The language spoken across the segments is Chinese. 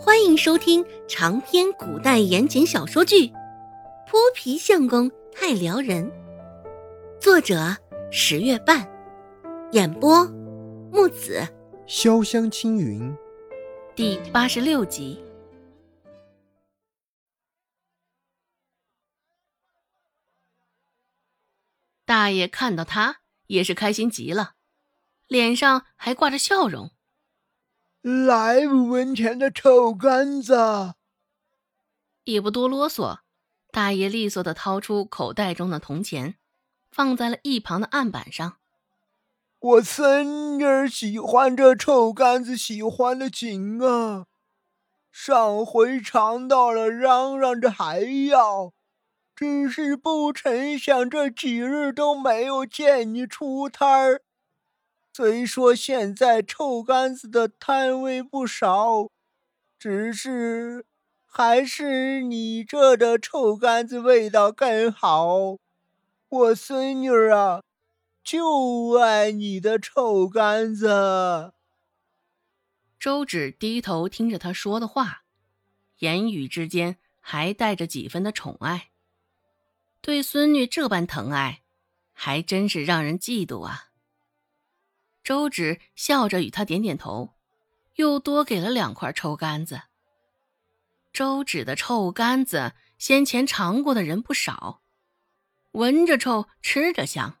欢迎收听长篇古代言情小说剧《泼皮相公太撩人》，作者十月半，演播木子潇湘青云，第八十六集。大爷看到他也是开心极了，脸上还挂着笑容。来五文钱的臭干子！也不多啰嗦，大爷利索的掏出口袋中的铜钱，放在了一旁的案板上。我孙女儿喜欢这臭干子，喜欢的紧啊！上回尝到了，嚷嚷着还要，只是不成想这几日都没有见你出摊儿。虽说现在臭干子的摊位不少，只是还是你这的臭干子味道更好。我孙女儿啊，就爱你的臭干子。周芷低头听着他说的话，言语之间还带着几分的宠爱。对孙女这般疼爱，还真是让人嫉妒啊。周芷笑着与他点点头，又多给了两块臭干子。周芷的臭干子先前尝过的人不少，闻着臭，吃着香，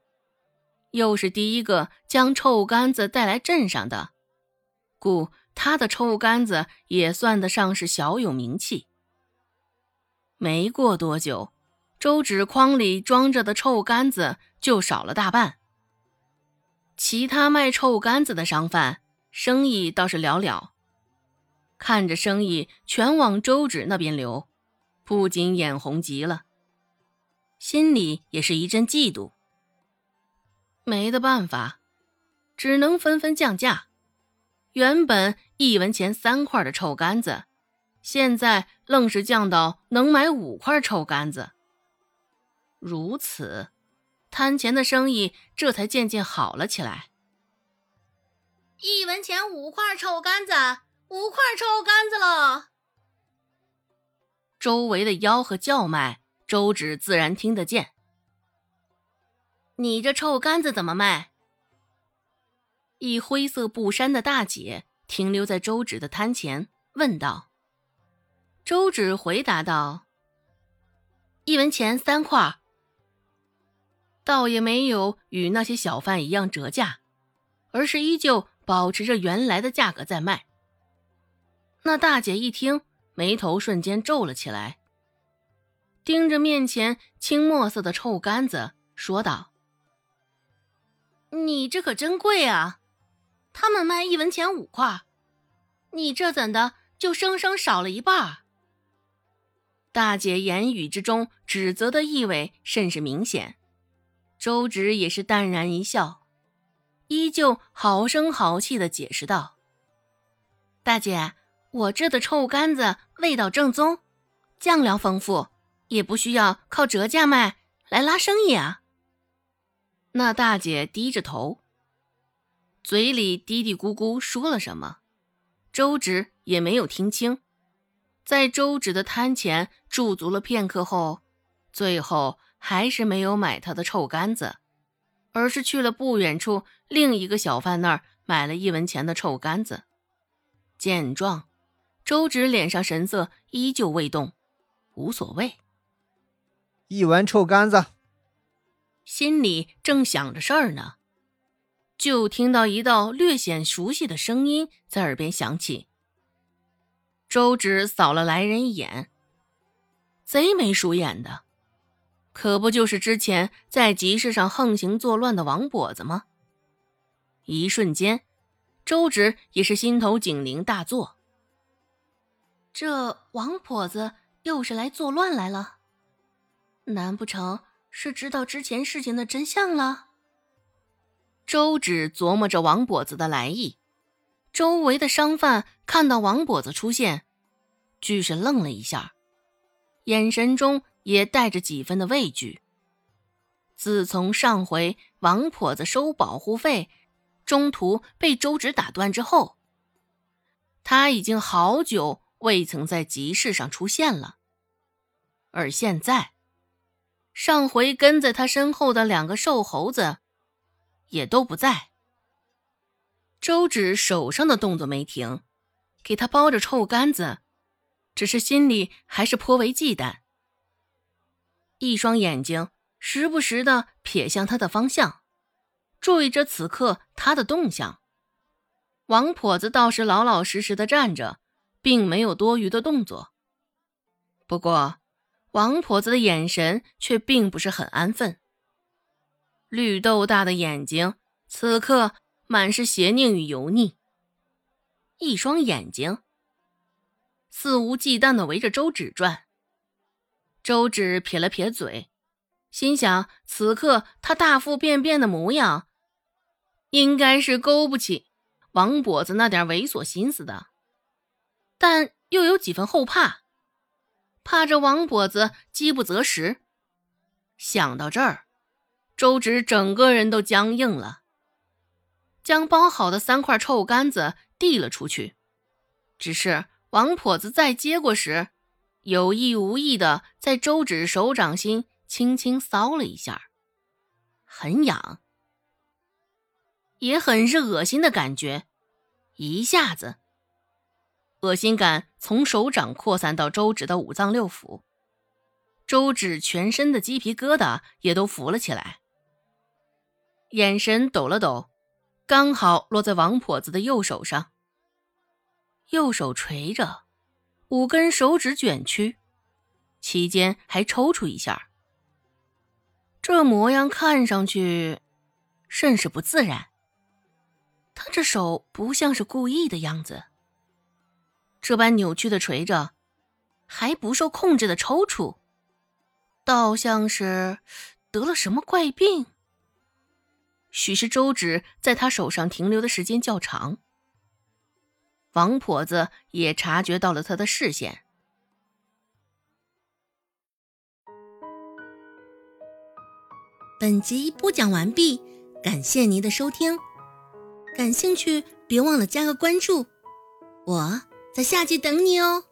又是第一个将臭干子带来镇上的，故他的臭干子也算得上是小有名气。没过多久，周芷筐里装着的臭干子就少了大半。其他卖臭干子的商贩生意倒是寥寥，看着生意全往周芷那边流，不禁眼红极了，心里也是一阵嫉妒。没得办法，只能纷纷降价。原本一文钱三块的臭干子，现在愣是降到能买五块臭干子。如此。摊前的生意这才渐渐好了起来。一文钱五块臭干子，五块臭干子喽！周围的吆喝叫卖，周芷自然听得见。你这臭干子怎么卖？一灰色布衫的大姐停留在周芷的摊前，问道。周芷回答道：“一文钱三块。”倒也没有与那些小贩一样折价，而是依旧保持着原来的价格在卖。那大姐一听，眉头瞬间皱了起来，盯着面前青墨色的臭干子，说道：“你这可真贵啊！他们卖一文钱五块，你这怎的就生生少了一半？”大姐言语之中指责的意味甚是明显。周芷也是淡然一笑，依旧好声好气的解释道：“大姐，我这的臭干子味道正宗，酱料丰富，也不需要靠折价卖来拉生意啊。”那大姐低着头，嘴里嘀嘀咕咕说了什么，周芷也没有听清。在周芷的摊前驻足了片刻后，最后。还是没有买他的臭干子，而是去了不远处另一个小贩那儿买了一文钱的臭干子。见状，周芷脸上神色依旧未动，无所谓。一文臭干子，心里正想着事儿呢，就听到一道略显熟悉的声音在耳边响起。周芷扫了来人一眼，贼眉鼠眼的。可不就是之前在集市上横行作乱的王跛子吗？一瞬间，周芷也是心头警铃大作。这王跛子又是来作乱来了？难不成是知道之前事情的真相了？周芷琢磨着王跛子的来意，周围的商贩看到王跛子出现，俱是愣了一下，眼神中。也带着几分的畏惧。自从上回王婆子收保护费，中途被周芷打断之后，他已经好久未曾在集市上出现了。而现在，上回跟在他身后的两个瘦猴子也都不在。周芷手上的动作没停，给他包着臭干子，只是心里还是颇为忌惮。一双眼睛时不时的瞥向他的方向，注意着此刻他的动向。王婆子倒是老老实实的站着，并没有多余的动作。不过，王婆子的眼神却并不是很安分，绿豆大的眼睛此刻满是邪佞与油腻。一双眼睛肆无忌惮的围着周芷转。周芷撇了撇嘴，心想：此刻他大腹便便的模样，应该是勾不起王跛子那点猥琐心思的，但又有几分后怕，怕这王跛子饥不择食。想到这儿，周芷整个人都僵硬了，将包好的三块臭干子递了出去。只是王跛子再接过时，有意无意的在周芷手掌心轻轻搔了一下，很痒，也很是恶心的感觉。一下子，恶心感从手掌扩散到周芷的五脏六腑，周芷全身的鸡皮疙瘩也都浮了起来，眼神抖了抖，刚好落在王婆子的右手上，右手垂着。五根手指卷曲，期间还抽搐一下，这模样看上去甚是不自然。他这手不像是故意的样子，这般扭曲的垂着，还不受控制的抽搐，倒像是得了什么怪病。许是周芷在他手上停留的时间较长。王婆子也察觉到了他的视线。本集播讲完毕，感谢您的收听。感兴趣，别忘了加个关注，我在下集等你哦。